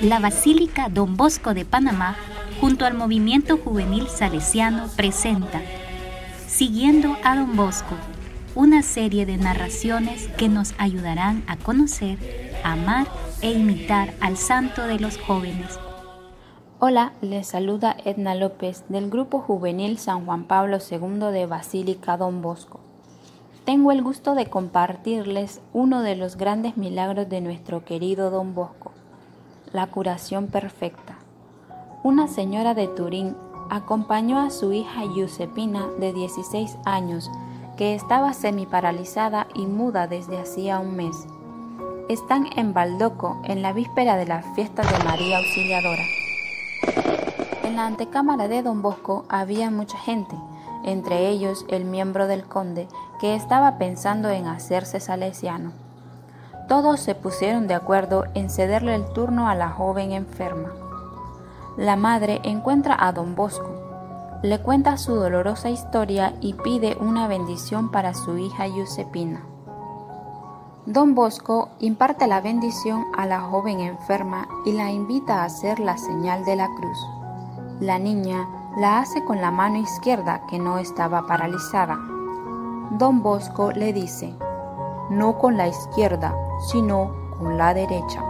La Basílica Don Bosco de Panamá, junto al movimiento juvenil salesiano, presenta Siguiendo a Don Bosco, una serie de narraciones que nos ayudarán a conocer, amar e imitar al santo de los jóvenes. Hola, les saluda Edna López del Grupo Juvenil San Juan Pablo II de Basílica Don Bosco. Tengo el gusto de compartirles uno de los grandes milagros de nuestro querido Don Bosco, la curación perfecta. Una señora de Turín acompañó a su hija Giuseppina de 16 años que estaba semiparalizada y muda desde hacía un mes. Están en Baldoco en la víspera de la fiesta de María Auxiliadora. En la antecámara de don Bosco había mucha gente, entre ellos el miembro del conde que estaba pensando en hacerse salesiano. Todos se pusieron de acuerdo en cederle el turno a la joven enferma. La madre encuentra a don Bosco, le cuenta su dolorosa historia y pide una bendición para su hija Giuseppina. Don Bosco imparte la bendición a la joven enferma y la invita a hacer la señal de la cruz. La niña la hace con la mano izquierda que no estaba paralizada. Don Bosco le dice, no con la izquierda, sino con la derecha.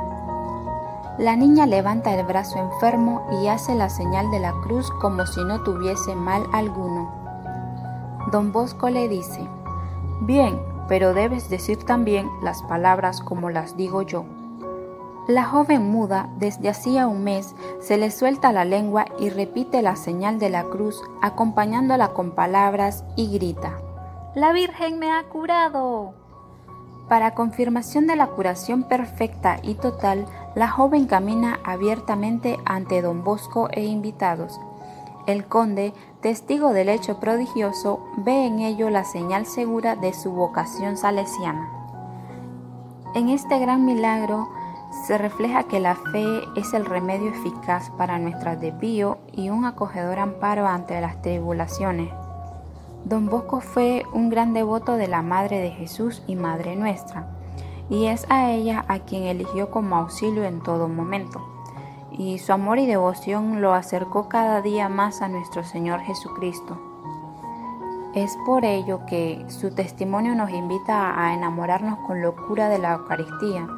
La niña levanta el brazo enfermo y hace la señal de la cruz como si no tuviese mal alguno. Don Bosco le dice, Bien, pero debes decir también las palabras como las digo yo. La joven muda, desde hacía un mes, se le suelta la lengua y repite la señal de la cruz, acompañándola con palabras y grita, La Virgen me ha curado. Para confirmación de la curación perfecta y total, la joven camina abiertamente ante don Bosco e invitados. El conde, testigo del hecho prodigioso, ve en ello la señal segura de su vocación salesiana. En este gran milagro se refleja que la fe es el remedio eficaz para nuestro desvío y un acogedor amparo ante las tribulaciones. Don Bosco fue un gran devoto de la Madre de Jesús y Madre nuestra y es a ella a quien eligió como auxilio en todo momento. Y su amor y devoción lo acercó cada día más a nuestro Señor Jesucristo. Es por ello que su testimonio nos invita a enamorarnos con locura de la Eucaristía,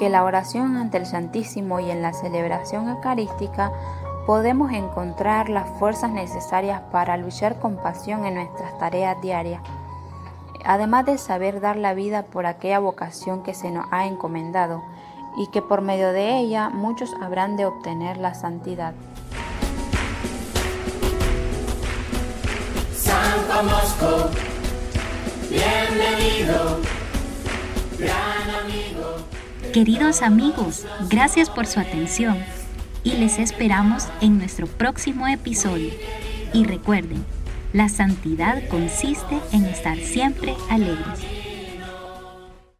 que la oración ante el Santísimo y en la celebración eucarística podemos encontrar las fuerzas necesarias para luchar con pasión en nuestras tareas diarias además de saber dar la vida por aquella vocación que se nos ha encomendado y que por medio de ella muchos habrán de obtener la santidad. San Mosco, bienvenido, gran amigo. Queridos amigos, gracias por su atención y les esperamos en nuestro próximo episodio. Y recuerden, la santidad consiste en estar siempre alegres.